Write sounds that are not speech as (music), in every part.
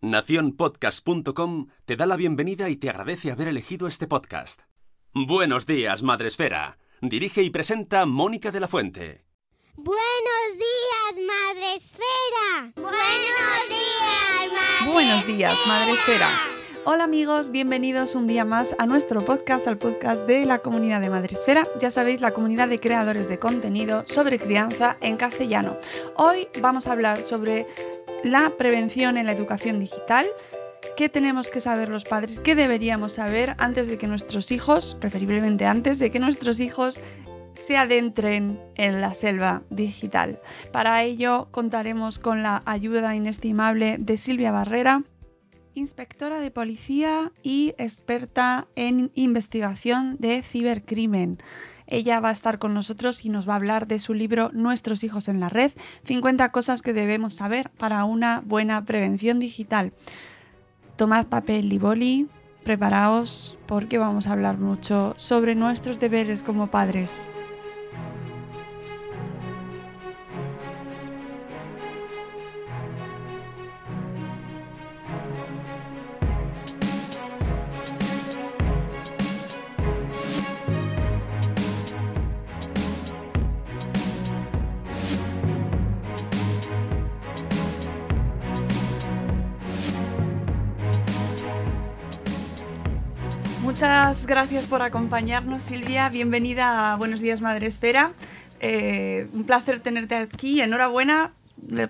Naciónpodcast.com te da la bienvenida y te agradece haber elegido este podcast. Buenos días, Madre Esfera. Dirige y presenta Mónica de la Fuente. Buenos días, Madre Esfera. Buenos días, Madre Buenos días, Madre Esfera. Hola amigos, bienvenidos un día más a nuestro podcast, al podcast de la comunidad de Madresfera. Ya sabéis, la comunidad de creadores de contenido sobre crianza en castellano. Hoy vamos a hablar sobre la prevención en la educación digital. ¿Qué tenemos que saber los padres? ¿Qué deberíamos saber antes de que nuestros hijos, preferiblemente antes de que nuestros hijos se adentren en la selva digital? Para ello contaremos con la ayuda inestimable de Silvia Barrera, inspectora de policía y experta en investigación de cibercrimen. Ella va a estar con nosotros y nos va a hablar de su libro Nuestros hijos en la red, 50 cosas que debemos saber para una buena prevención digital. Tomad papel y boli, preparaos porque vamos a hablar mucho sobre nuestros deberes como padres. Muchas gracias por acompañarnos, Silvia. Bienvenida a Buenos Días, Madre Espera. Eh, un placer tenerte aquí. Enhorabuena,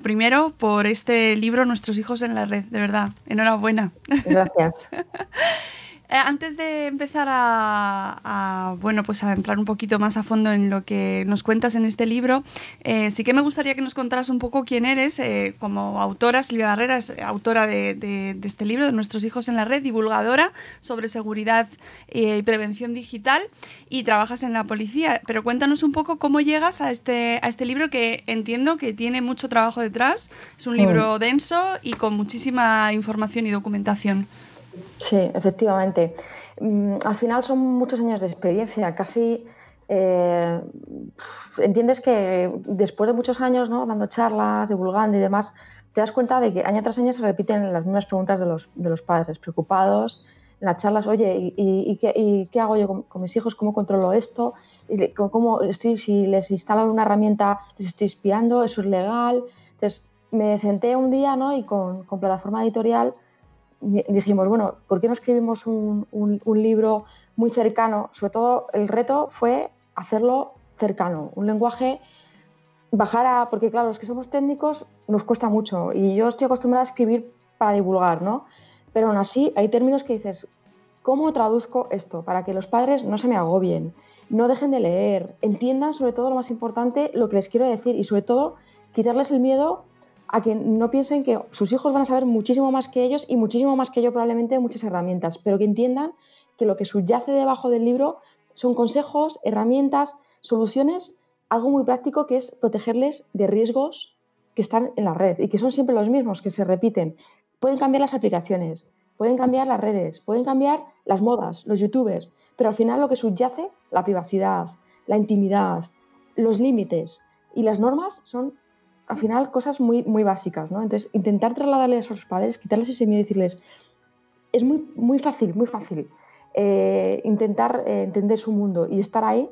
primero, por este libro Nuestros hijos en la red. De verdad, enhorabuena. Gracias. (laughs) Eh, antes de empezar a, a, bueno, pues a entrar un poquito más a fondo en lo que nos cuentas en este libro, eh, sí que me gustaría que nos contaras un poco quién eres. Eh, como autora, Silvia Barrera es autora de, de, de, este libro, de Nuestros hijos en la red, divulgadora sobre seguridad y prevención digital y trabajas en la policía. Pero cuéntanos un poco cómo llegas a este, a este libro que entiendo que tiene mucho trabajo detrás. Es un libro mm. denso y con muchísima información y documentación. Sí, efectivamente. Al final son muchos años de experiencia, casi eh, entiendes que después de muchos años ¿no? dando charlas, divulgando y demás, te das cuenta de que año tras año se repiten las mismas preguntas de los, de los padres, preocupados en las charlas, oye, ¿y, y, qué, y qué, hago yo con, con, mis hijos? ¿Cómo controlo esto? ¿Cómo estoy, si les instalan una herramienta, les estoy espiando? ¿Eso es legal? Entonces, me senté un día ¿no? y con, con plataforma editorial dijimos, bueno, ¿por qué no escribimos un, un, libro muy cercano? Sobre todo el reto fue hacerlo cercano, un lenguaje, bajar a, porque claro, los que somos técnicos nos cuesta mucho y yo estoy acostumbrada a escribir para divulgar, ¿no? Pero aún así hay términos que dices, ¿cómo traduzco esto? Para que los padres no se me agobien, no dejen de leer, entiendan sobre todo lo más importante, lo que les quiero decir y sobre todo quitarles el miedo a que no piensen que sus hijos van a saber muchísimo más que ellos y muchísimo más que yo probablemente muchas herramientas, pero que entiendan que lo que subyace debajo del libro son consejos, herramientas, soluciones, algo muy práctico que es protegerles de riesgos que están en la red y que son siempre los mismos, que se repiten. Pueden cambiar las aplicaciones, pueden cambiar las redes, pueden cambiar las modas, los youtubers, pero al final lo que subyace, la privacidad, la intimidad, los límites y las normas son al final cosas muy, muy básicas, ¿no? Entonces, intentar trasladarles a sus padres, quitarles ese miedo y decirles, es muy, muy fácil, muy fácil. Eh, intentar eh, entender su mundo y estar ahí,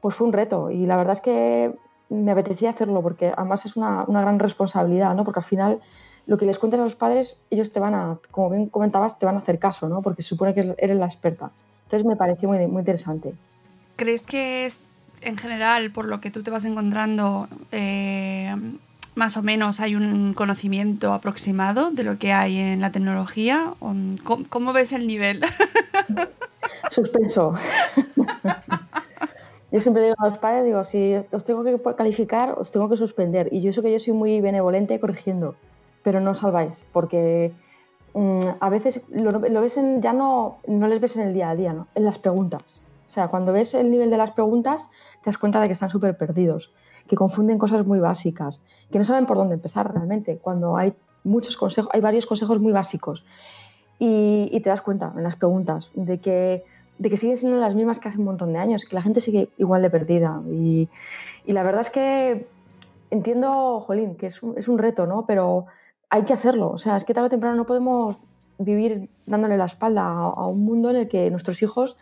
pues fue un reto. Y la verdad es que me apetecía hacerlo porque además es una, una gran responsabilidad, ¿no? Porque al final lo que les cuentes a los padres, ellos te van a, como bien comentabas, te van a hacer caso, ¿no? Porque se supone que eres la experta. Entonces me pareció muy, muy interesante. ¿Crees que es, en general, por lo que tú te vas encontrando, eh, más o menos hay un conocimiento aproximado de lo que hay en la tecnología? ¿Cómo, cómo ves el nivel? (laughs) Suspenso. (laughs) Yo siempre digo a los padres, digo, si os tengo que calificar, os tengo que suspender. Y yo sé que yo soy muy benevolente corrigiendo, pero no os salváis, porque mm, a veces lo, ves en, ya no, no les ves en el día a día, ¿no? en las preguntas. O sea, cuando ves el nivel de las preguntas, te das cuenta de que están súper perdidos, que confunden cosas muy básicas, que no saben por dónde empezar realmente, cuando hay muchos consejos, hay varios consejos muy básicos. Y, te das cuenta en las preguntas de que de que siguen siendo las mismas que hace un montón de años, que la gente sigue igual de perdida. Y, la verdad es que entiendo, Jolín, que es un, es un, reto, ¿no? Pero hay que hacerlo. O sea, es que tarde o temprano no podemos vivir dándole la espalda a, un mundo en el que nuestros hijos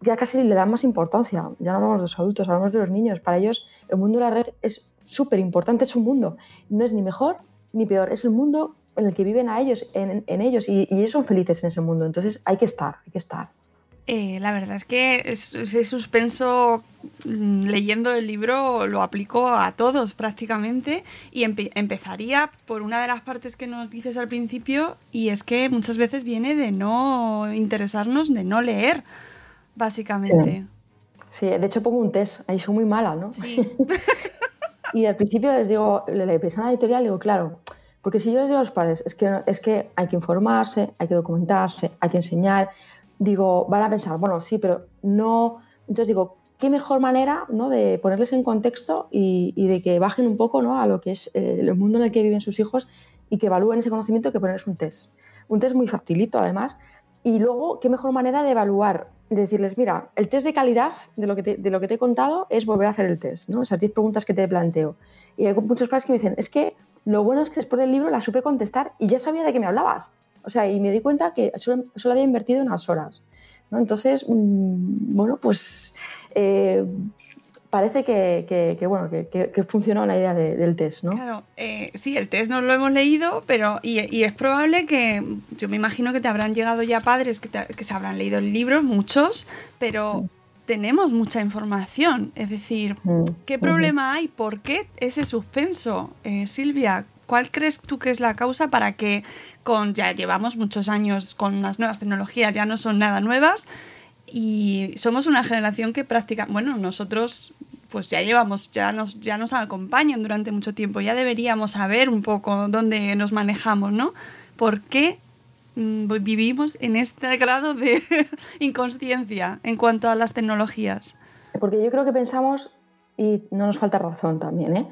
ya casi le dan más importancia. Ya no hablamos de los adultos, hablamos de los niños. Para ellos el mundo de la red es súper importante, es un mundo. No es ni mejor ni peor, es el mundo en el que viven a ellos, en, ellos, y, y ellos son felices en ese mundo. Entonces hay que estar, hay que estar. Eh, la verdad es que ese suspenso mm, leyendo el libro lo aplico a todos prácticamente y empezaría por una de las partes que nos dices al principio y es que muchas veces viene de no interesarnos, de no leer, básicamente. Sí, de hecho pongo un test, ahí soy muy mala, ¿no? Sí. (laughs) y al principio les digo, le la editorial, digo, claro, porque si yo les digo a los padres, es que, es que hay que informarse, hay que documentarse, hay que enseñar, digo, van a pensar, bueno, sí, pero no. Entonces digo, qué mejor manera ¿no? de ponerles en contexto y, de que bajen un poco ¿no? a lo que es eh, el mundo en el que viven sus hijos y que evalúen ese conocimiento que ponerles un test. Un test muy facilito, además. Y luego, qué mejor manera de evaluar, decirles, mira, el test de calidad de lo que te, de lo que te he contado es volver a hacer el test, ¿no? esas 10 preguntas que te planteo. Y hay muchos padres que me dicen, es que lo bueno es que después del libro la supe contestar y ya sabía de qué me hablabas. O sea, y me di cuenta que solo, había invertido unas horas. ¿no? Entonces, mm, bueno, pues eh, parece que, bueno, que, funcionó la idea del test, ¿no? Claro, eh, sí, el test no lo hemos leído, pero y, es probable que, yo me imagino que te habrán llegado ya padres que, se habrán leído el libro, muchos, pero... tenemos mucha información. Es decir, ¿qué problema hay? ¿Por qué ese suspenso? Eh, Silvia, ¿cuál crees tú que es la causa para que con ya llevamos muchos años con las nuevas tecnologías, ya no son nada nuevas y somos una generación que practica, bueno, nosotros pues ya llevamos, ya nos, ya nos acompañan durante mucho tiempo, ya deberíamos saber un poco dónde nos manejamos, ¿no? ¿Por qué mm, vivimos en este grado de (laughs) inconsciencia en cuanto a las tecnologías? Porque yo creo que pensamos, y no nos falta razón también, ¿eh?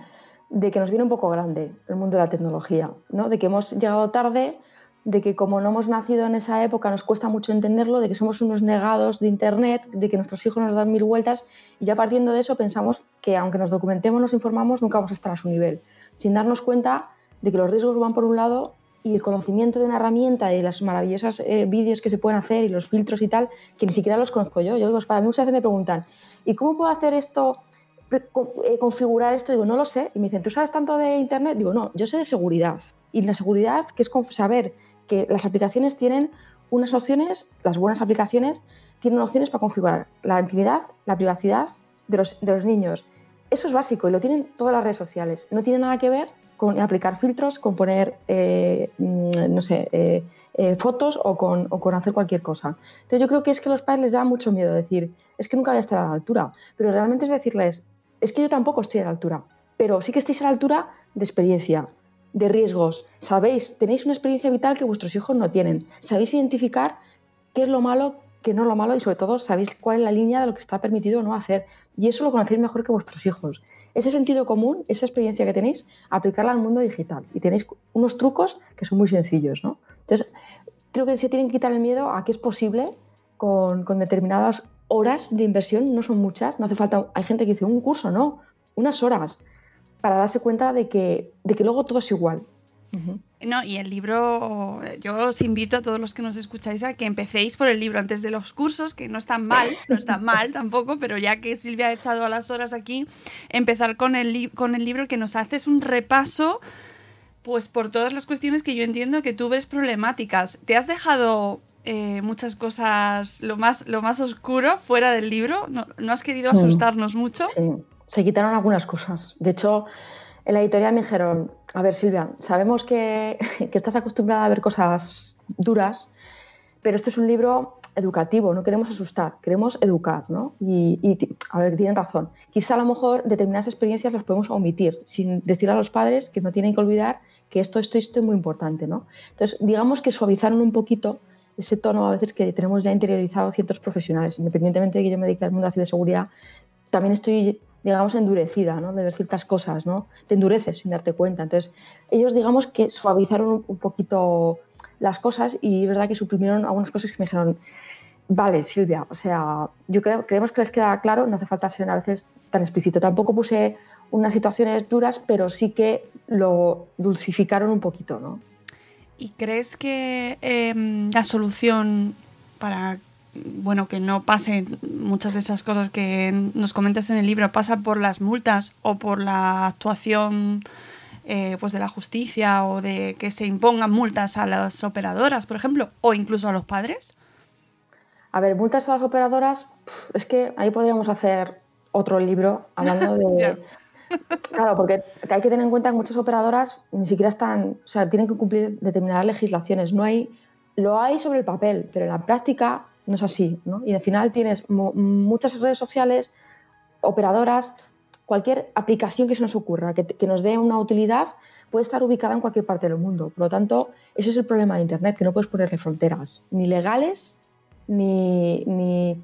de que nos viene un poco grande el mundo de la tecnología, ¿no? de que hemos llegado tarde, de que como no hemos nacido en esa época nos cuesta mucho entenderlo, de que somos unos negados de Internet, de que nuestros hijos nos dan mil vueltas y ya partiendo de eso pensamos que aunque nos documentemos, nos informamos, nunca vamos a estar a su nivel, sin darnos cuenta de que los riesgos van por un lado y el conocimiento de una herramienta y las maravillosas eh, vídeos que se pueden hacer y los filtros y tal, que ni siquiera los conozco yo. Yo digo, para mí muchas veces me preguntan, ¿y cómo puedo hacer esto eh, configurar esto? Digo, no lo sé. Y me dicen, ¿tú sabes tanto de Internet? Digo, no, yo sé de seguridad. Y la seguridad, que es saber que las aplicaciones tienen unas opciones, las buenas aplicaciones, tienen opciones para configurar la intimidad, la privacidad de los, de los niños. Eso es básico y lo tienen todas las redes sociales. No tiene nada que ver con aplicar filtros, con poner, eh, mm, no sé, eh, fotos o con, o con, hacer cualquier cosa. Entonces yo creo que es que a los padres les da mucho miedo decir, es que nunca voy a estar a la altura, pero realmente es decirles, es que yo tampoco estoy a la altura, pero sí que estáis a la altura de experiencia, de riesgos. Sabéis, tenéis una experiencia vital que vuestros hijos no tienen. Sabéis identificar qué es lo malo, qué no es lo malo y sobre todo sabéis cuál es la línea de lo que está permitido o no hacer. Y eso lo conocéis mejor que vuestros hijos. Ese sentido común, esa experiencia que tenéis, aplicarla al mundo digital. Y tenéis unos trucos que son muy sencillos. ¿no? Entonces, creo que se tienen que quitar el miedo a que es posible con, con determinadas horas de inversión, no son muchas, no hace falta, hay gente que dice un curso, no, unas horas, para darse cuenta de que, de que luego todo es igual. No, y el libro, yo os invito a todos los que nos escucháis a que empecéis por el libro antes de los cursos, que no están mal, no está (laughs) mal tampoco, pero ya que Silvia ha echado a las horas aquí, empezar con el, con el libro que nos hace un repaso Pues por todas las cuestiones que yo entiendo que tú ves problemáticas. ¿Te has dejado eh, muchas cosas, lo más, lo más oscuro fuera del libro? ¿No, no has querido asustarnos mucho? Sí, se quitaron algunas cosas. De hecho, en la editorial me dijeron, a ver Silvia, sabemos que, (laughs) que estás acostumbrada a ver cosas duras, pero esto es un libro educativo, no queremos asustar, queremos educar, ¿no? Y, y, a ver, tienen razón. Quizá a lo mejor determinadas experiencias las podemos omitir, sin decir a los padres que no tienen que olvidar que esto, esto, esto es muy importante, ¿no? Entonces, digamos que suavizaron un poquito ese tono a veces que tenemos ya interiorizado ciertos profesionales. Independientemente de que yo me dedique al mundo de ciberseguridad, también estoy, digamos, endurecida, ¿no? De ver ciertas cosas, ¿no? Te endureces sin darte cuenta. Entonces, ellos, digamos, que suavizaron un poquito las cosas y es verdad que suprimieron algunas cosas que me dijeron, Vale, Silvia, o sea, yo creo, creemos que les queda claro, no hace falta ser a veces tan explícito. Tampoco puse unas situaciones duras, pero sí que lo dulcificaron un poquito, ¿no? ¿Y crees que eh, la solución para bueno, que no pasen muchas de esas cosas que nos comentas en el libro, pasa por las multas o por la actuación eh, pues de la justicia o de que se impongan multas a las operadoras, por ejemplo, o incluso a los padres? A ver, multas a las operadoras, es que ahí podríamos hacer otro libro hablando de... (laughs) claro, porque hay que tener en cuenta que muchas operadoras ni siquiera están, o sea, tienen que cumplir determinadas legislaciones. No hay, lo hay sobre el papel, pero en la práctica no es así, ¿no? Y al final tienes muchas redes sociales, operadoras, cualquier aplicación que se nos ocurra, que, nos dé una utilidad, puede estar ubicada en cualquier parte del mundo. Por lo tanto, ese es el problema de Internet, que no puedes ponerle fronteras, ni legales ni, ni,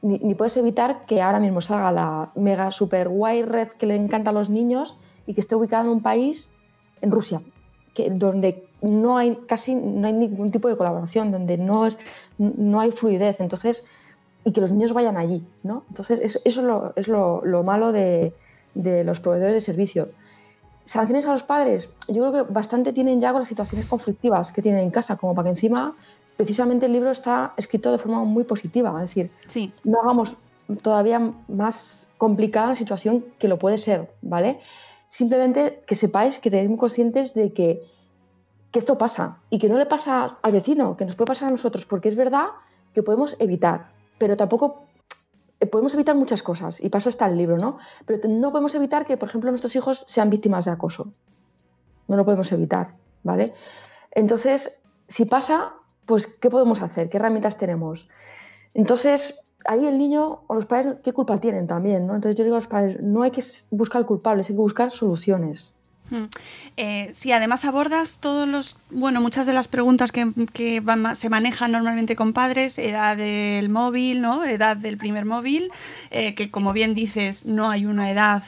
ni, puedes evitar que ahora mismo salga la mega super guay red que le encanta a los niños y que esté ubicada en un país, en Rusia, que, donde no hay casi no hay ningún tipo de colaboración, donde no, es, no hay fluidez. Entonces, y que los niños vayan allí, ¿no? Entonces, eso, eso es, lo, es lo, lo malo de, de, los proveedores de servicio. Sanciones a los padres, yo creo que bastante tienen ya con las situaciones conflictivas que tienen en casa, como para que encima precisamente el libro está escrito de forma muy positiva, es decir, sí. no hagamos todavía más complicada la situación que lo puede ser, ¿vale? Simplemente que sepáis que tenéis conscientes de que, que esto pasa y que no le pasa al vecino, que nos puede pasar a nosotros, porque es verdad que podemos evitar, pero tampoco eh, podemos evitar muchas cosas, y paso está el libro, ¿no? Pero no podemos evitar que, por ejemplo, nuestros hijos sean víctimas de acoso. No lo podemos evitar, ¿vale? Entonces, si pasa, pues ¿qué podemos hacer? ¿Qué herramientas tenemos? Entonces, ahí el niño o los padres, ¿qué culpa tienen también? ¿no? Entonces yo digo a los padres, no hay que buscar culpables, hay que buscar soluciones. Hmm. Eh, sí, además abordas todos los, bueno, muchas de las preguntas que, que van, se manejan normalmente con padres, edad del móvil, ¿no? Edad del primer móvil, eh, que como bien dices, no hay una edad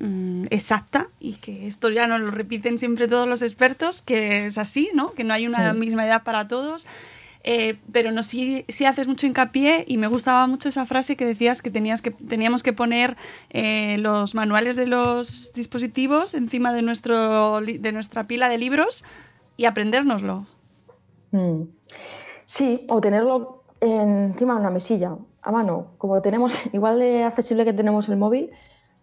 mm, exacta y que esto ya nos lo repiten siempre todos los expertos, que es así, ¿no? Que no hay una sí. misma edad para todos. Eh, pero no sí, sí, haces mucho hincapié y me gustaba mucho esa frase que decías que, tenías que teníamos que poner eh, los manuales de los dispositivos encima de, nuestro, de nuestra pila de libros y aprendérnoslo. Mm. Sí, o tenerlo encima de una mesilla, a mano, como tenemos, (laughs) igual de accesible que tenemos el móvil,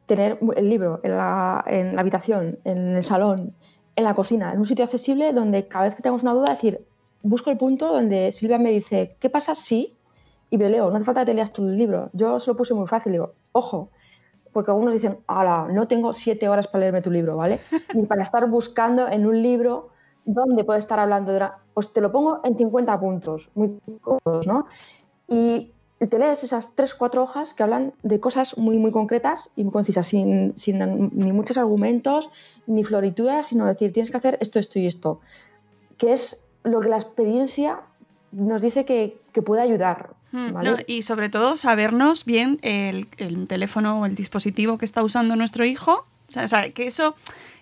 tener el libro en la, en la habitación, en el salón, en la cocina, en un sitio accesible donde cada vez que tenemos una duda decir, busco el punto donde Silvia me dice, ¿qué pasa si? Y me leo, no hace falta que te leas todo el libro. Yo se lo puse muy fácil, digo, ojo, porque algunos dicen, ala, no tengo siete horas para leerme tu libro, ¿vale? (laughs) Ni para estar buscando en un libro donde puede estar hablando de una... Pues te lo pongo en 50 puntos, muy cómodos, ¿no? Y te lees esas tres, cuatro hojas que hablan de cosas muy, muy concretas y muy concisas, sin, sin ni muchos argumentos, ni florituras, sino decir, tienes que hacer esto, esto y esto. Que es lo que la experiencia nos dice que, que puede ayudar. ¿vale? No, y sobre todo sabernos bien el, el, teléfono o el dispositivo que está usando nuestro hijo. O sea, que eso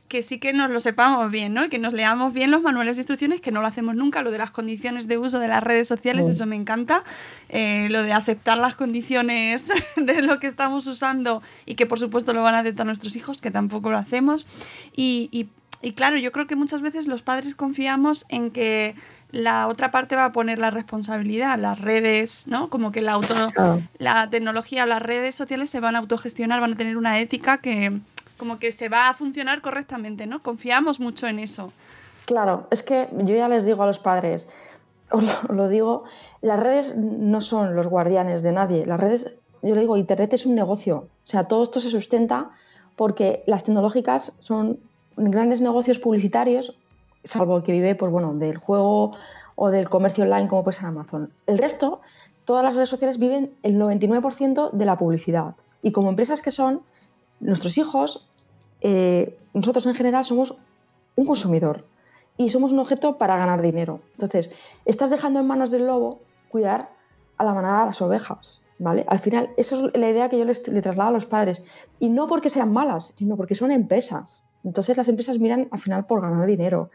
que sí que nos lo sepamos bien, ¿no? Que nos leamos bien los manuales de instrucciones, que no lo hacemos nunca, lo de las condiciones de uso de las redes sociales, eso me encanta. Eh, lo de aceptar las condiciones (laughs) de lo que estamos usando y que por supuesto lo van a aceptar nuestros hijos, que tampoco lo hacemos. Y, y y claro, yo creo que muchas veces los padres confiamos en que la otra parte va a poner la responsabilidad, las redes, ¿no? Como que la, auto, la tecnología, las redes sociales se van a autogestionar, van a tener una ética que, como que se va a funcionar correctamente, ¿no? Confiamos mucho en eso. Claro, es que yo ya les digo a los padres, os lo, digo, las redes no son los guardianes de nadie. Las redes, yo le digo, Internet es un negocio. O sea, todo esto se sustenta porque las tecnológicas son grandes negocios publicitarios, salvo el que vive pues, bueno, del juego o del comercio online como puede ser Amazon. El resto, todas las redes sociales viven el 99% de la publicidad. Y como empresas que son, nuestros hijos, eh, nosotros en general somos un consumidor y somos un objeto para ganar dinero. Entonces, estás dejando en manos del lobo cuidar a la manada a las ovejas. ¿Vale? Al final, esa es la idea que yo les, le traslado a los padres. Y no porque sean malas, sino porque son empresas. Entonces las empresas miran al final por ganar dinero.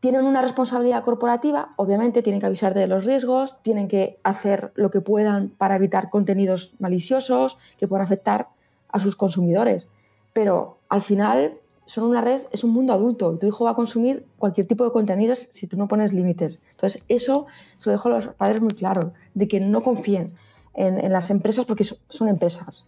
Tienen una responsabilidad corporativa, obviamente tienen que avisarte de los riesgos, tienen que hacer lo que puedan para evitar contenidos maliciosos que puedan afectar a sus consumidores. Pero al final son una red, es un mundo adulto y tu hijo va a consumir cualquier tipo de contenidos si tú no pones límites. Entonces, eso se lo dejo a los padres muy claro, de que no confíen en, las empresas porque son, empresas.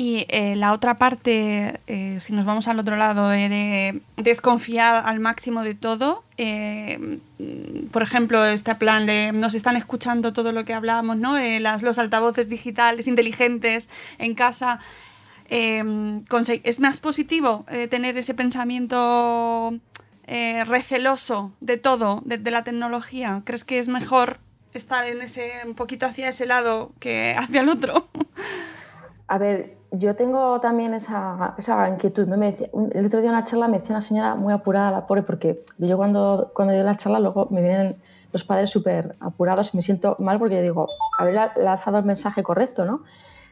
Y eh, la otra parte, eh, si nos vamos al otro lado, de desconfiar al máximo de todo, eh, por ejemplo, este plan de nos están escuchando todo lo que hablamos, ¿no? los altavoces digitales inteligentes en casa. ¿Es más positivo eh, tener ese pensamiento eh, receloso de todo, de, la tecnología? ¿Crees que es mejor estar en ese un poquito hacia ese lado que (laughs) hacia el otro? A ver, yo tengo también esa, esa inquietud. ¿no? Me el otro día en una charla me decía una señora muy apurada, la pobre, porque yo cuando, cuando la charla luego me vienen los padres súper apurados y me siento mal porque digo, haber lanzado el mensaje correcto, ¿no?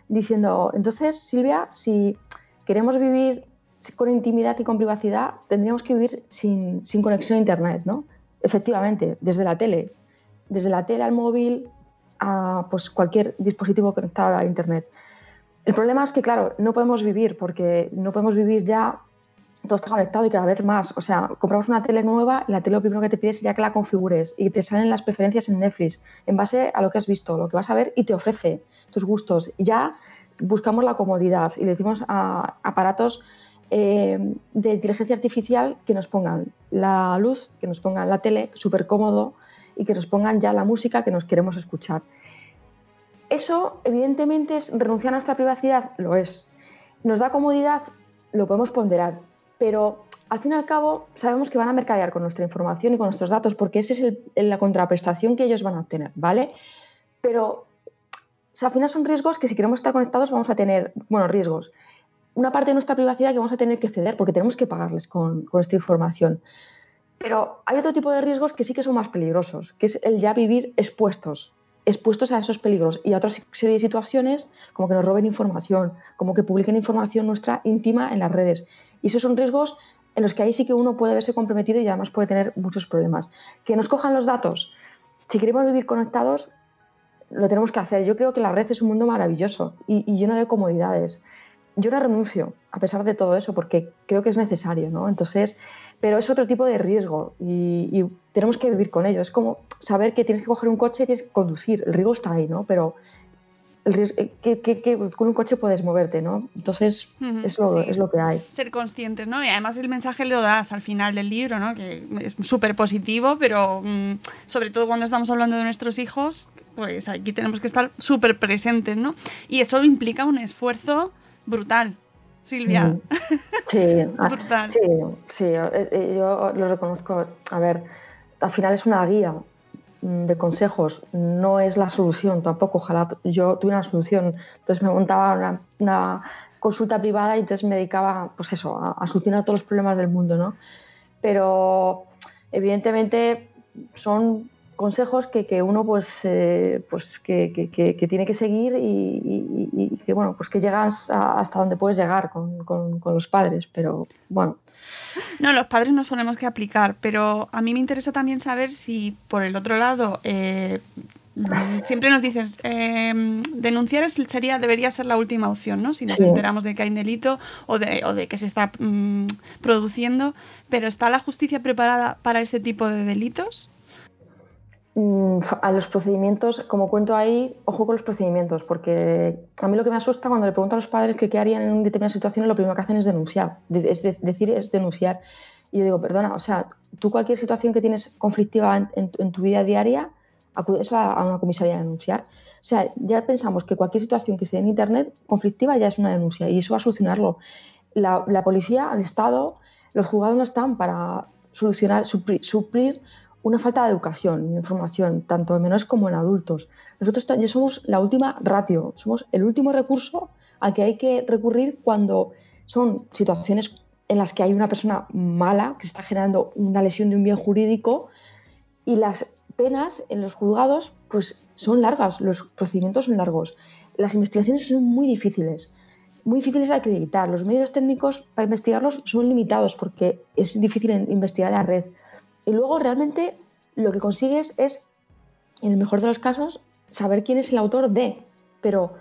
diciendo, entonces, Silvia, si queremos vivir con intimidad y con privacidad, tendríamos que vivir sin, conexión a Internet, ¿no? Efectivamente, desde la tele, desde la tele al móvil a pues, cualquier dispositivo conectado a Internet. El problema es que, claro, no podemos vivir porque no podemos vivir ya todo está conectado y cada vez más. O sea, compramos una tele nueva la tele lo primero que te pide es ya que la configures y te salen las preferencias en Netflix en base a lo que has visto, lo que vas a ver y te ofrece tus gustos. Ya buscamos la comodidad y le decimos a aparatos eh, de inteligencia artificial que nos pongan la luz, que nos pongan la tele, súper cómodo, y que nos pongan ya la música que nos queremos escuchar. Eso, evidentemente, es renunciar a nuestra privacidad, lo es. Nos da comodidad, lo podemos ponderar, pero al fin y al cabo sabemos que van a mercadear con nuestra información y con nuestros datos porque esa es la contraprestación que ellos van a obtener, ¿vale? Pero al final son riesgos que si queremos estar conectados vamos a tener, bueno, riesgos. Una parte de nuestra privacidad que vamos a tener que ceder porque tenemos que pagarles con, con esta información. Pero hay otro tipo de riesgos que sí que son más peligrosos, que es el ya vivir expuestos, expuestos a esos peligros y a otra serie de situaciones como que nos roben información, como que publiquen información nuestra íntima en las redes. Y esos son riesgos en los que ahí sí que uno puede verse comprometido y además puede tener muchos problemas. Que nos cojan los datos. Si queremos vivir conectados, lo tenemos que hacer. Yo creo que la red es un mundo maravilloso y, lleno de comodidades. Yo no renuncio a pesar de todo eso porque creo que es necesario, ¿no? Entonces, pero es otro tipo de riesgo y, y, tenemos que vivir con ello. Es como saber que tienes que coger un coche y tienes que conducir. El riesgo está ahí, ¿no? Pero eh, que, con un coche puedes moverte, ¿no? Entonces es, lo, es lo que hay. Ser conscientes, ¿no? Y además el mensaje lo das al final del libro, ¿no? Que es súper positivo, pero mm, sobre todo cuando estamos hablando de nuestros hijos, pues aquí tenemos que estar súper presentes, ¿no? Y eso implica un esfuerzo brutal. Silvia. Sí, (laughs) ah, brutal. sí, sí, eh, eh, yo lo reconozco. A ver, al final es una guía, de consejos no es la solución tampoco. Ojalá yo tuviera una solución. Entonces me montaba una, consulta privada y entonces me dedicaba pues eso, a, solucionar todos los problemas del mundo. ¿no? Pero evidentemente son consejos que, que uno pues, eh, pues que, que, tiene que seguir y, que bueno pues que llegas hasta donde puedes llegar con, con, con los padres pero bueno no, los padres nos ponemos que aplicar, pero a mí me interesa también saber si por el otro lado eh, siempre nos dices eh, denunciar sería debería ser la última opción, ¿no? Si nos enteramos de que hay un delito o de, o de que se está mm, produciendo, pero ¿está la justicia preparada para este tipo de delitos? Mm, a los procedimientos, como cuento ahí, ojo con los procedimientos, porque a mí lo que me asusta cuando le pregunto a los padres qué harían en determinadas situaciones, lo primero que hacen es denunciar, es decir, es denunciar. Y yo digo, perdona, o sea, tú cualquier situación que tienes conflictiva en, tu vida diaria, acudes a, una comisaría a denunciar. O sea, ya pensamos que cualquier situación que esté en Internet conflictiva ya es una denuncia y eso va a solucionarlo. La, policía, el Estado, los juzgados no están para solucionar, suplir una falta de educación y información, tanto en menores como en adultos. Nosotros ya somos la última ratio, somos el último recurso al que hay que recurrir cuando son situaciones en las que hay una persona mala que está generando una lesión de un bien jurídico y las penas en los juzgados pues son largas, los procedimientos son largos. Las investigaciones son muy difíciles, muy difíciles de acreditar. Los medios técnicos para investigarlos son limitados porque es difícil investigar la red. Y luego realmente lo que consigues es, en el mejor de los casos, saber quién es el autor de. Pero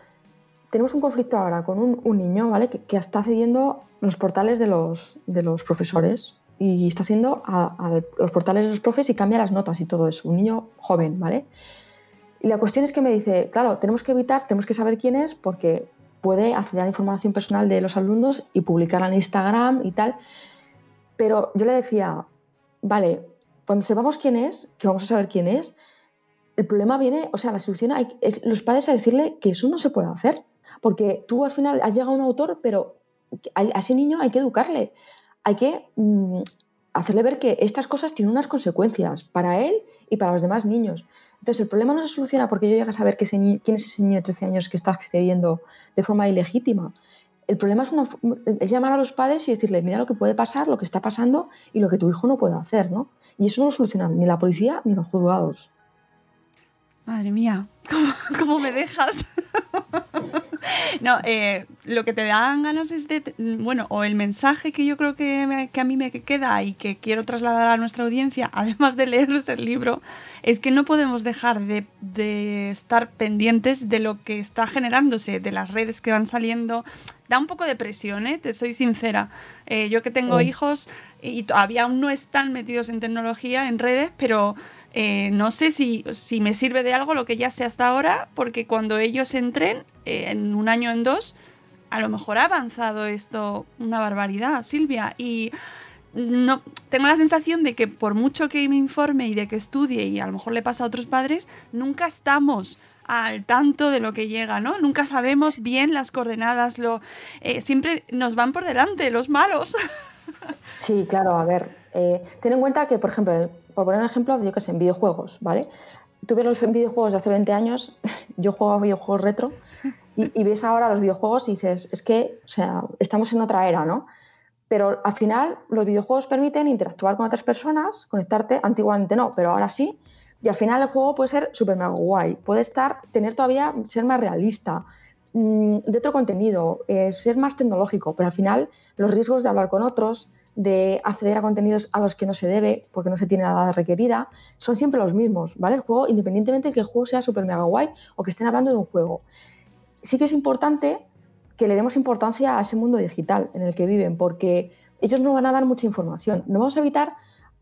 tenemos un conflicto ahora con un, niño, ¿vale? Que, está accediendo a los portales de los, de los profesores y está haciendo a, los portales de los profes y cambia las notas y todo eso. Un niño joven, ¿vale? Y la cuestión es que me dice, claro, tenemos que evitar, tenemos que saber quién es porque puede acceder a la información personal de los alumnos y publicarla en Instagram y tal. Pero yo le decía, vale, cuando sepamos quién es, que vamos a saber quién es, el problema viene, o sea, la solución hay, es los padres a decirle que eso no se puede hacer, porque tú al final has llegado a un autor, pero a, ese niño hay que educarle, hay que mm, hacerle ver que estas cosas tienen unas consecuencias para él y para los demás niños. Entonces, el problema no se soluciona porque yo llegue a saber que quién es ese niño de 13 años que está accediendo de forma ilegítima. El problema es, llamar a los padres y decirles, mira lo que puede pasar, lo que está pasando y lo que tu hijo no puede hacer, ¿no? Y eso no lo ni la policía ni los juzgados. Madre mía, (laughs) ¿cómo, me dejas? (laughs) no, eh, lo que te dan ganas es de, bueno, o el mensaje que yo creo que, que, a mí me queda y que quiero trasladar a nuestra audiencia, (laughs) además de leerse el libro, es que no podemos dejar de, de, estar pendientes de lo que está generándose, de las redes que van saliendo, da un poco de presión, ¿eh? te soy sincera. Eh, yo que tengo hijos y todavía aún no están metidos en tecnología, en redes, pero eh, no sé si, si, me sirve de algo lo que ya sé hasta ahora, porque cuando ellos entren, eh, en un año, en dos, a lo mejor ha avanzado esto una barbaridad, Silvia. Y no, tengo la sensación de que por mucho que me informe y de que estudie, y a lo mejor le pasa a otros padres, nunca estamos al tanto de lo que llega, ¿no? Nunca sabemos bien las coordenadas, lo, eh, siempre nos van por delante los malos. (laughs) Sí, claro, a ver, eh, ten en cuenta que, por ejemplo, por poner un ejemplo, yo que sé, en videojuegos, ¿vale? Tú ves los videojuegos de hace 20 años, (laughs) yo juego a videojuegos retro, y, ves ahora los videojuegos y dices, es que, o sea, estamos en otra era, ¿no? Pero al final los videojuegos permiten interactuar con otras personas, conectarte, antiguamente no, pero ahora sí, y al final el juego puede ser súper mega guay, puede estar, tener todavía, ser más realista, mm, de otro contenido, eh, ser más tecnológico, pero al final los riesgos de hablar con otros, de acceder a contenidos a los que no se debe porque no se tiene la edad requerida, son siempre los mismos, ¿vale? El juego, independientemente de que el juego sea súper mega guay o que estén hablando de un juego. Sí que es importante que le demos importancia a ese mundo digital en el que viven, porque ellos no van a dar mucha información. No vamos a evitar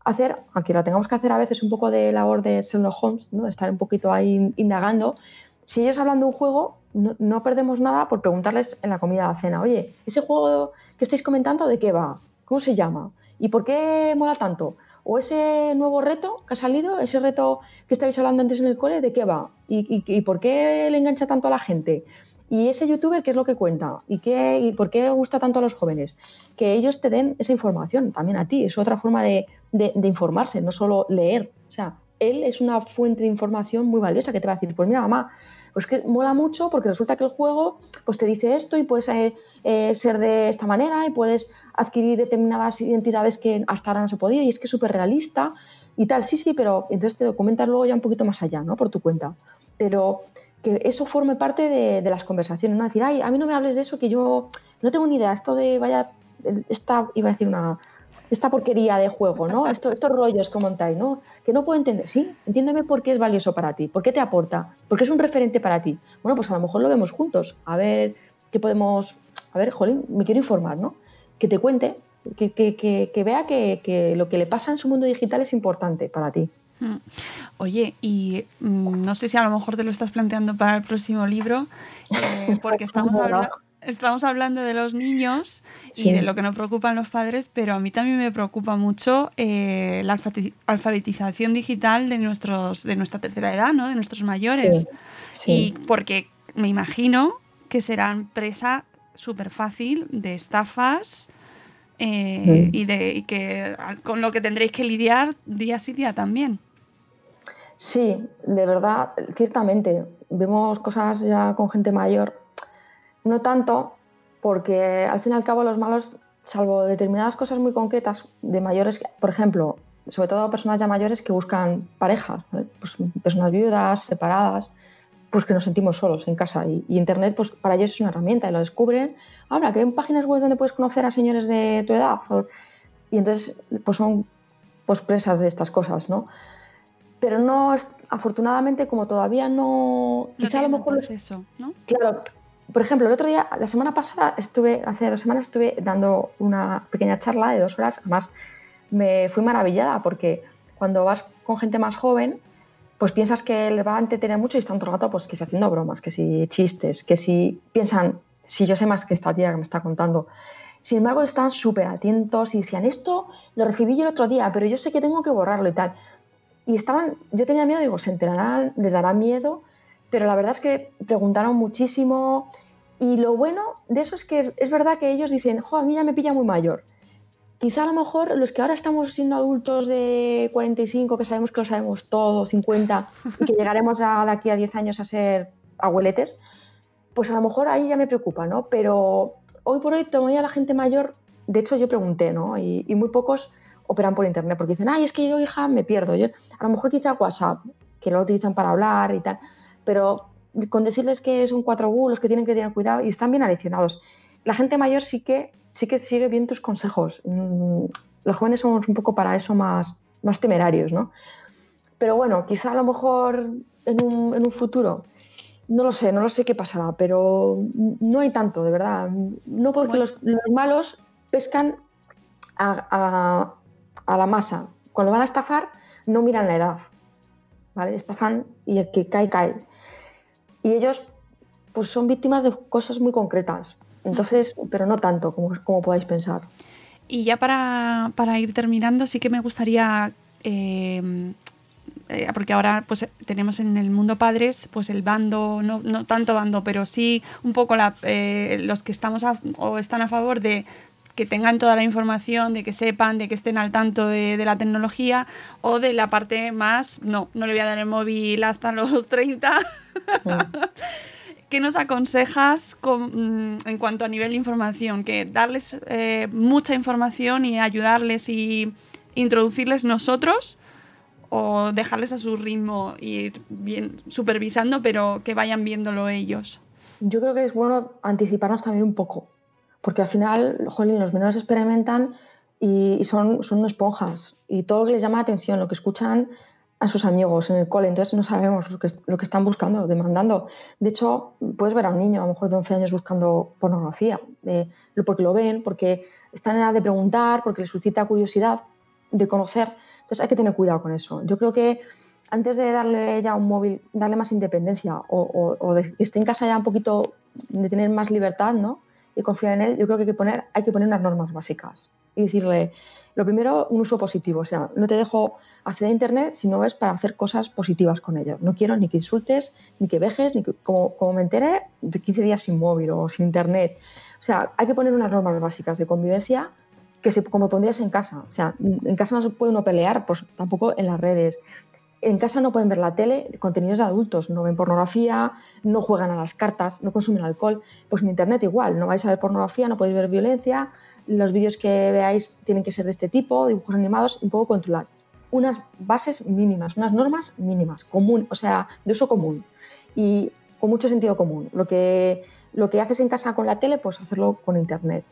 hacer, aunque la tengamos que hacer a veces un poco de labor de Sherlock Holmes, ¿no? estar un poquito ahí indagando, si ellos hablan de un juego, no, perdemos nada por preguntarles en la comida de la cena, oye, ese juego que estáis comentando, ¿de qué va? ¿Cómo se llama? ¿Y por qué mola tanto? O ese nuevo reto que ha salido, ese reto que estáis hablando antes en el cole, ¿de qué va? ¿Y, y por qué le engancha tanto a la gente? ¿Y ese youtuber qué es lo que cuenta? ¿Y, qué, ¿Y por qué gusta tanto a los jóvenes? Que ellos te den esa información también a ti. Es otra forma de, de, informarse, no solo leer. O sea, él es una fuente de información muy valiosa que te va a decir, pues mira, mamá, pues que mola mucho porque resulta que el juego pues te dice esto y puedes eh, eh, ser de esta manera y puedes adquirir determinadas identidades que hasta ahora no se podía y es que es súper realista y tal, sí, sí, pero entonces te documentas luego ya un poquito más allá, ¿no? Por tu cuenta. Pero que eso forme parte de, de las conversaciones, ¿no? Decir, ay, a mí no me hables de eso que yo no tengo ni idea, esto de, vaya, esta, iba a decir una esta porquería de juego, ¿no? estos rollos que montáis, ¿no? Que no puedo entender. Sí, entiéndeme por qué es valioso para ti, por qué te aporta, por qué es un referente para ti. Bueno, pues a lo mejor lo vemos juntos. A ver qué podemos. A ver, Jolín, me quiero informar, ¿no? Que te cuente, que, que, que, vea que, lo que le pasa en su mundo digital es importante para ti. Mm. Oye, y mm, no sé si a lo mejor te lo estás planteando para el próximo libro, eh, porque estamos, habla- estamos hablando de los niños y de lo que nos preocupan los padres, pero a mí también me preocupa mucho eh, la alfabetización digital de, nuestros, de nuestra tercera edad, ¿no? de nuestros mayores. Sí, Y porque me imagino que serán presa súper fácil de estafas. eh, Mm. y, de, y que con lo que tendréis que lidiar día sí día también. Sí, de verdad, ciertamente. Vemos cosas ya con gente mayor. No tanto, porque al fin y al cabo los malos, salvo determinadas cosas muy concretas de mayores, por ejemplo, sobre todo personas ya mayores que buscan parejas, ¿vale? pues personas viudas, separadas, pues que nos sentimos solos en casa. Y, y Internet, pues para ellos es una herramienta y lo descubren. Ahora, que hay páginas web donde puedes conocer a señores de tu edad. Y entonces, pues son pues presas de estas cosas, ¿no? Pero no, afortunadamente, como todavía no... No quizá a lo mejor proceso, ¿no? Claro, por ejemplo, el otro día, la semana pasada, estuve, hace dos semanas estuve dando una pequeña charla de dos horas. Además, me fui maravillada porque cuando vas con gente más joven, pues piensas que les va a entretener mucho y están todo el rato pues, que si haciendo bromas, que si chistes, que si piensan, si yo sé más que esta tía que me está contando. Sin embargo, estaban súper atentos y decían, esto lo recibí yo el otro día, pero yo sé que tengo que borrarlo y tal. Y estaban, yo tenía miedo, digo, se enterarán, les dará miedo, pero la verdad es que preguntaron muchísimo. Y lo bueno de eso es que es verdad que ellos dicen, jo, a mí ya me pilla muy mayor. Quizá a lo mejor los que ahora estamos siendo adultos de 45, que sabemos que lo sabemos todo, 50, y que llegaremos a, de aquí a 10 años a ser abueletes, pues a lo mejor ahí ya me preocupa, ¿no? Pero hoy por hoy todavía la gente mayor, de hecho yo pregunté, ¿no? Y, muy pocos operan por internet porque dicen, ay, es que yo, hija, me pierdo. Yo, a lo mejor quizá WhatsApp, que lo utilizan para hablar y tal, pero con decirles que es un cuatro bulos, que tienen que tener cuidado y están bien aleccionados. La gente mayor sí que, sí que sigue bien tus consejos. Mm, Los jóvenes somos un poco para eso más, más temerarios, ¿no? Pero bueno, quizá a lo mejor en un, en un futuro, no lo sé, no lo sé qué pasará, pero no hay tanto, de verdad. No porque los, los malos pescan a, a- a la masa. Cuando van a estafar, no miran la edad. ¿vale? Estafan y el que cae, cae. Y ellos pues son víctimas de cosas muy concretas. Entonces, pero no tanto como, como podáis pensar. Y ya para, para ir terminando, sí que me gustaría, eh, eh, porque ahora pues tenemos en el mundo padres, pues el bando, no, no tanto bando, pero sí un poco eh, los que estamos a- o están a favor de que tengan toda la información, de que sepan, de que estén al tanto de, de la tecnología, o de la parte más, no, no le voy a dar el móvil hasta los (laughs) 30. ¿Qué nos aconsejas con- mm, en cuanto a nivel de información? Que darles eh, mucha información y ayudarles y introducirles nosotros o dejarles a su ritmo y ir bien supervisando, pero que vayan viéndolo ellos. Yo creo que es bueno anticiparnos también un poco, porque al final, jolín, los menores experimentan y, y son, son esponjas y todo lo que les llama la atención, lo que escuchan a sus amigos en el cole, entonces no sabemos lo que, lo que están buscando, demandando. De hecho, puedes ver a un niño, a lo mejor de 11 años, buscando pornografía, eh, porque lo ven, porque están en edad de preguntar, porque les suscita curiosidad de conocer. Entonces hay que tener cuidado con eso. Yo creo que antes de darle ya un móvil, darle más independencia o, o- o de que esté en casa ya un poquito, de tener más libertad ¿no? Y confiar en él, yo creo que hay que poner, hay que poner unas normas básicas y decirle, lo primero, un uso positivo. O sea, no te dejo acceder a Internet si no es para hacer cosas positivas con ello. No quiero ni que insultes, ni que vejes, ni que, como, como me enteré, de 15 días sin móvil o sin Internet. O sea, hay que poner unas normas básicas de convivencia que se, como pondrías en casa. O sea, en casa no se puede uno pelear, pues tampoco en las redes. En casa no pueden ver la tele, contenidos de adultos, no ven pornografía, no juegan a las cartas, no consumen alcohol. Pues en Internet igual, no vais a ver pornografía, no podéis ver violencia, los vídeos que veáis tienen que ser de este tipo, dibujos animados, un poco controlar. Unas bases mínimas, unas normas mínimas, común, o sea, de uso común y con mucho sentido común. Lo que, lo que haces en casa con la tele, pues hacerlo con Internet.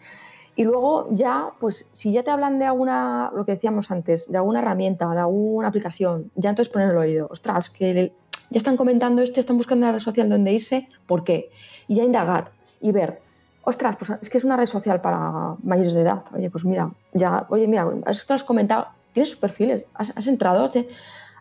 Y luego ya, pues si ya te hablan de alguna, lo que decíamos antes, de alguna herramienta, de alguna aplicación, ya entonces poner el oído. Ostras, que ya están comentando esto, están buscando una red social donde irse, ¿por qué? Y ya indagar y ver, ostras, pues es que es una red social para mayores de edad. Oye, pues mira, ya, oye, mira, esto has comentado, tienes perfiles, has, has entrado,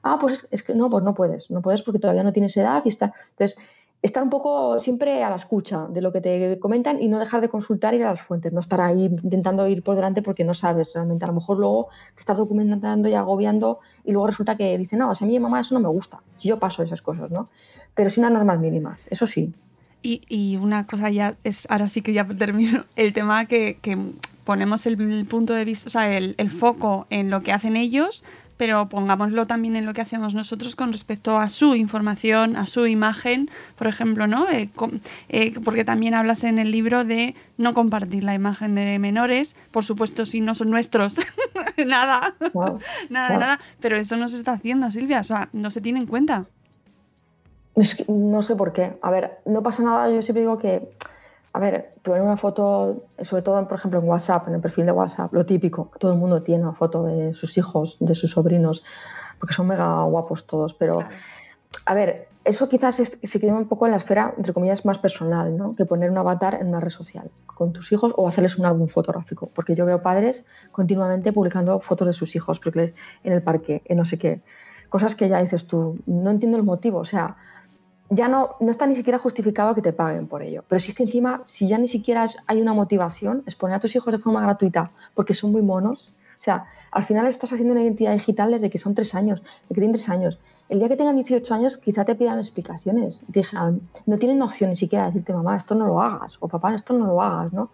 Ah, pues es, es que no, pues no puedes, no puedes porque todavía no tienes edad y está. Entonces, estar un poco siempre a la escucha de lo que te comentan y no dejar de consultar y ir a las fuentes, no estar ahí intentando ir por delante porque no sabes realmente. A lo mejor luego te estás documentando y agobiando y luego resulta que dice, no, o sea, a mí mamá eso no me gusta, si yo paso esas cosas, ¿no? Pero sí unas normas mínimas, eso sí. Y, y una cosa ya es, ahora sí que ya termino, el tema que, que ponemos el, el, punto de vista, o sea, el, el foco en lo que hacen ellos, pero pongámoslo también en lo que hacemos nosotros con respecto a su información, a su imagen, por ejemplo, ¿no? Eh, eh, porque también hablas en el libro de no compartir la imagen de menores, por supuesto si no son nuestros, (laughs) nada, wow. nada, wow. nada, pero eso no se está haciendo, Silvia, o sea, no se tiene en cuenta. Es que no sé por qué. A ver, no pasa nada, yo siempre digo que a ver, poner una foto, sobre todo, por ejemplo, en WhatsApp, en el perfil de WhatsApp, lo típico, todo el mundo tiene una foto de sus hijos, de sus sobrinos, porque son mega guapos todos, pero, a ver, eso quizás se, se queda un poco en la esfera, entre comillas, más personal, ¿no? Que poner un avatar en una red social con tus hijos o hacerles un álbum fotográfico, porque yo veo padres continuamente publicando fotos de sus hijos, porque en el parque, en no sé qué, cosas que ya dices tú, no entiendo el motivo, o sea, ya no, no está ni siquiera justificado que te paguen por ello. Pero si es que encima, si ya ni siquiera hay una motivación, exponer a tus hijos de forma gratuita porque son muy monos, o sea, al final estás haciendo una identidad digital desde que son tres años, desde que tienen tres años. El día que tengan 18 años, quizá te pidan explicaciones. Te no tienen noción ni siquiera de decirte, mamá, esto no lo hagas, o papá, esto no lo hagas, ¿no?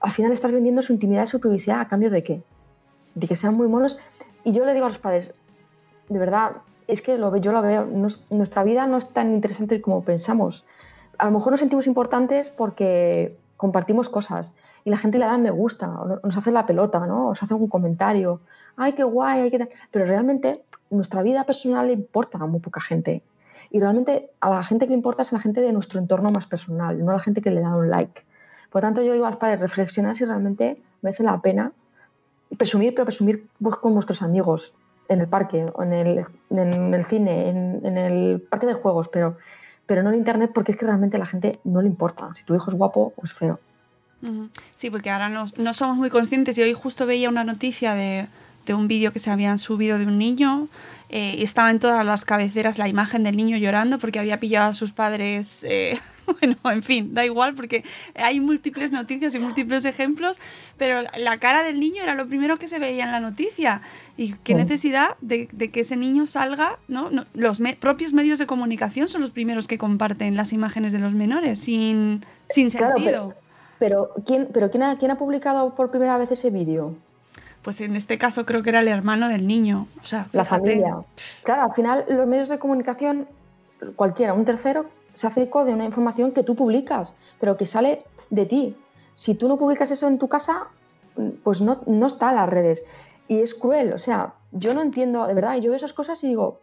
Al final estás vendiendo su intimidad y su privacidad a cambio de qué? De que sean muy monos. Y yo le digo a los padres, de verdad, es que lo, yo lo veo, nos, nuestra vida no es tan interesante como pensamos. A lo mejor nos sentimos importantes porque compartimos cosas y la gente le da me gusta, nos hace la pelota, ¿no? Os hace un comentario, ay, qué guay, ay, qué pero realmente nuestra vida personal le importa a muy poca gente. Y realmente a la gente que le importa es a la gente de nuestro entorno más personal, no a la gente que le da un like. Por tanto, yo digo a los padres, reflexionar si realmente merece la pena presumir, pero presumir con vuestros amigos, en el parque, o en el, en el cine, en, en, el parque de juegos, pero, pero no en internet porque es que realmente a la gente no le importa. Si tu hijo es guapo o es feo. Sí, porque ahora no, no somos muy conscientes y hoy justo veía una noticia de, de un vídeo que se habían subido de un niño eh, y estaba en todas las cabeceras la imagen del niño llorando porque había pillado a sus padres. Eh, (laughs) bueno, en fin, da igual porque hay múltiples noticias y múltiples ejemplos, pero la cara del niño era lo primero que se veía en la noticia. Y qué necesidad de, de que ese niño salga, ¿no? no los me propios medios de comunicación son los primeros que comparten las imágenes de los menores, sin, sin sentido. Claro, pero, pero, ¿quién, pero ¿quién, ha, ¿quién ha publicado por primera vez ese vídeo? Pues en este caso creo que era el hermano del niño. O sea, la familia. Claro, al final los medios de comunicación, cualquiera, un tercero, se hace eco de una información que tú publicas, pero que sale de ti. Si tú no publicas eso en tu casa, pues no, no está en las redes. Y es cruel, o sea, yo no entiendo, de verdad, yo veo esas cosas y digo,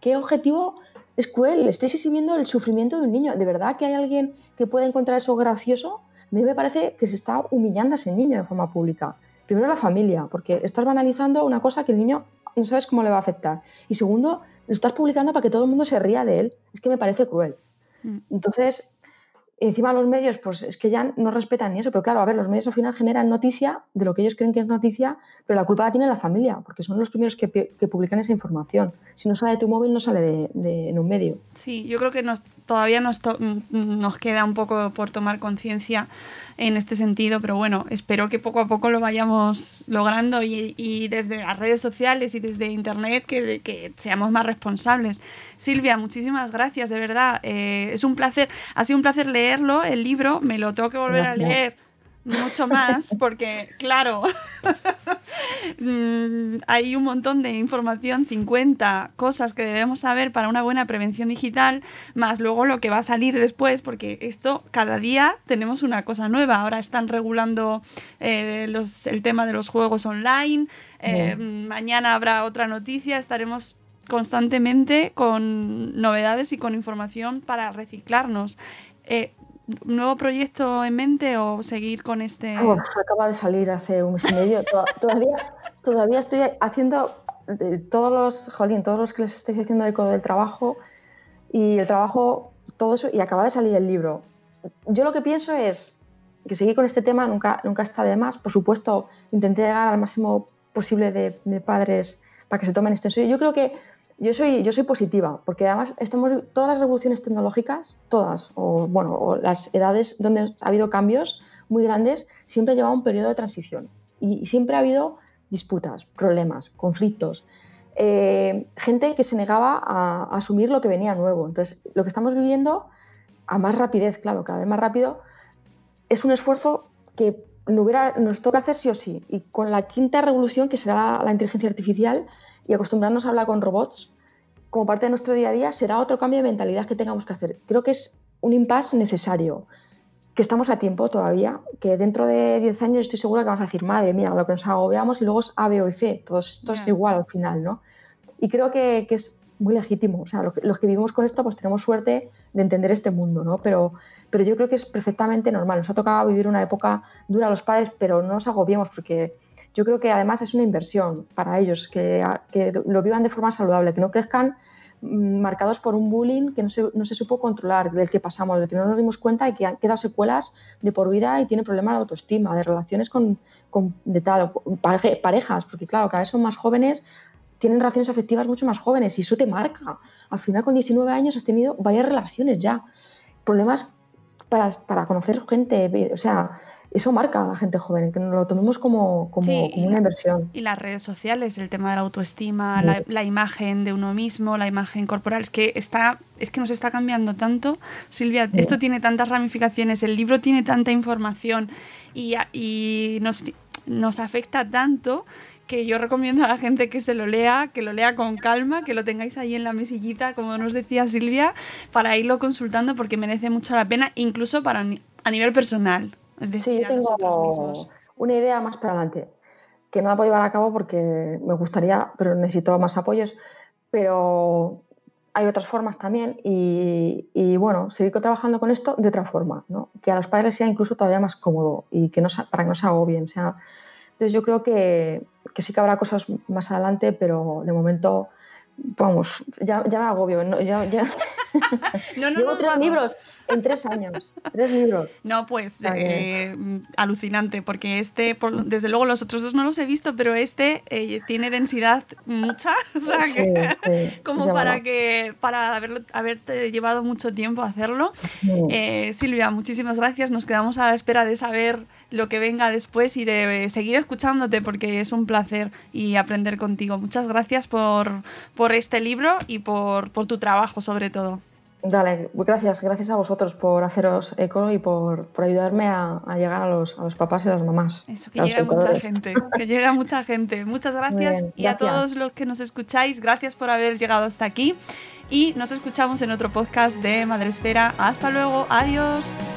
¿qué objetivo es cruel? Estáis exhibiendo el sufrimiento de un niño. ¿De verdad que hay alguien que puede encontrar eso gracioso? A mí me parece que se está humillando a ese niño de forma pública primero la familia, porque estás banalizando una cosa que el niño no sabes cómo le va a afectar. Y segundo, lo estás publicando para que todo el mundo se ría de él. Es que me parece cruel. Mm. Entonces, encima los medios, pues es que ya no respetan ni eso. Pero claro, a ver, los medios al final generan noticia de lo que ellos creen que es noticia, pero la culpa la tiene la familia, porque son los primeros que, que publican esa información. Si no sale de tu móvil, no sale de, de, en un medio. Sí, yo creo que nos, todavía nos, to nos queda un poco por tomar conciencia en este sentido, pero bueno, espero que poco a poco lo vayamos logrando y, y desde las redes sociales y desde Internet que, que, seamos más responsables. Silvia, muchísimas gracias, de verdad. Eh, es un placer, ha sido un placer leerlo, el libro, me lo tengo que volver gracias. a leer mucho más porque, claro, (laughs) hay un montón de información, 50 cosas que debemos saber para una buena prevención digital, más luego lo que va a salir después, porque esto cada día tenemos una cosa nueva. Ahora están regulando eh, los, el tema de los juegos online, eh, mañana habrá otra noticia, estaremos constantemente con novedades y con información para reciclarnos. Eh, nuevo proyecto en mente o seguir con este? Acaba de salir hace un mes y medio. todavía, todavía estoy haciendo eh, todos los, jolín, todos los que les estoy haciendo eco del trabajo y el trabajo, todo eso, y acaba de salir el libro. Yo lo que pienso es que seguir con este tema nunca, nunca está de más. Por supuesto, intenté llegar al máximo posible de, de padres para que se tomen esto en serio. Yo creo que yo soy, yo soy positiva, porque además estamos, todas las revoluciones tecnológicas, todas, o bueno, o las edades donde ha habido cambios muy grandes, siempre ha llevado un periodo de transición. Y siempre ha habido disputas, problemas, conflictos, eh, gente que se negaba a, asumir lo que venía nuevo. Entonces, lo que estamos viviendo a más rapidez, claro, cada vez más rápido, es un esfuerzo que nos toca hacer sí o sí. Y con la quinta revolución, que será la inteligencia artificial, y acostumbrarnos a hablar con robots como parte de nuestro día a día, será otro cambio de mentalidad que tengamos que hacer. Creo que es un impasse necesario, que estamos a tiempo todavía, que dentro de 10 años estoy segura que vamos a decir, madre mía, lo que nos agobiamos y luego es A, B o C, todo esto es igual al final, ¿no? Y creo que, que es muy legítimo. O sea, los que, vivimos con esto, pues tenemos suerte de entender este mundo, ¿no? Pero, pero yo creo que es perfectamente normal. Nos ha tocado vivir una época dura a los padres, pero no nos agobiemos porque yo creo que además es una inversión para ellos, que, que lo vivan de forma saludable, que no crezcan mm, marcados por un bullying que no se, no se supo controlar, del que pasamos, del que no nos dimos cuenta y que han quedado secuelas de por vida y tienen problemas de autoestima, de relaciones con, con de tal, parejas, porque claro, cada vez son más jóvenes, tienen relaciones afectivas mucho más jóvenes y eso te marca. Al final, con 19 años has tenido varias relaciones ya. Problemas para, para conocer gente, o sea, eso marca a la gente joven, que lo tomemos como, como, una inversión. Y las redes sociales, el tema de la autoestima, la, imagen de uno mismo, la imagen corporal, es que está, es que nos está cambiando tanto. Silvia, esto tiene tantas ramificaciones, el libro tiene tanta información y, y nos, nos afecta tanto que yo recomiendo a la gente que se lo lea, que lo lea con calma, que lo tengáis ahí en la mesillita, como nos decía Silvia, para irlo consultando porque merece mucho la pena, incluso para a nivel personal. Es decir, sí, yo tengo una idea más para adelante, que no la puedo llevar a cabo porque me gustaría, pero necesito más apoyos, pero hay otras formas también y, bueno, seguir trabajando con esto de otra forma, ¿no? que a los padres sea incluso todavía más cómodo y que no, para que no se agobien, sea entonces yo creo que, que, sí que habrá cosas más adelante, pero de momento, vamos, ya, ya me agobio. ¿no? Ya, ya... (laughs) no, no, (laughs) Llevo tres libros en tres años, tres libros. No, pues eh, alucinante, porque este, desde luego los otros dos no los he visto, pero este eh, tiene densidad mucha, (laughs) o sea que, (laughs) como para que para haberlo, haberte llevado mucho tiempo hacerlo. Eh, Silvia, muchísimas gracias. Nos quedamos a la espera de saber lo que venga después y de seguir escuchándote porque es un placer y aprender contigo. Muchas gracias por, por este libro y por, por tu trabajo sobre todo. Dale, gracias, gracias a vosotros por haceros eco y por, por ayudarme a, a, llegar a los, a los papás y a las mamás. Eso, que llega mucha gente, que llega mucha gente. (laughs) Muchas gracias y a todos los que nos escucháis, gracias por haber llegado hasta aquí y nos escuchamos en otro podcast de Madresfera. Hasta luego, adiós.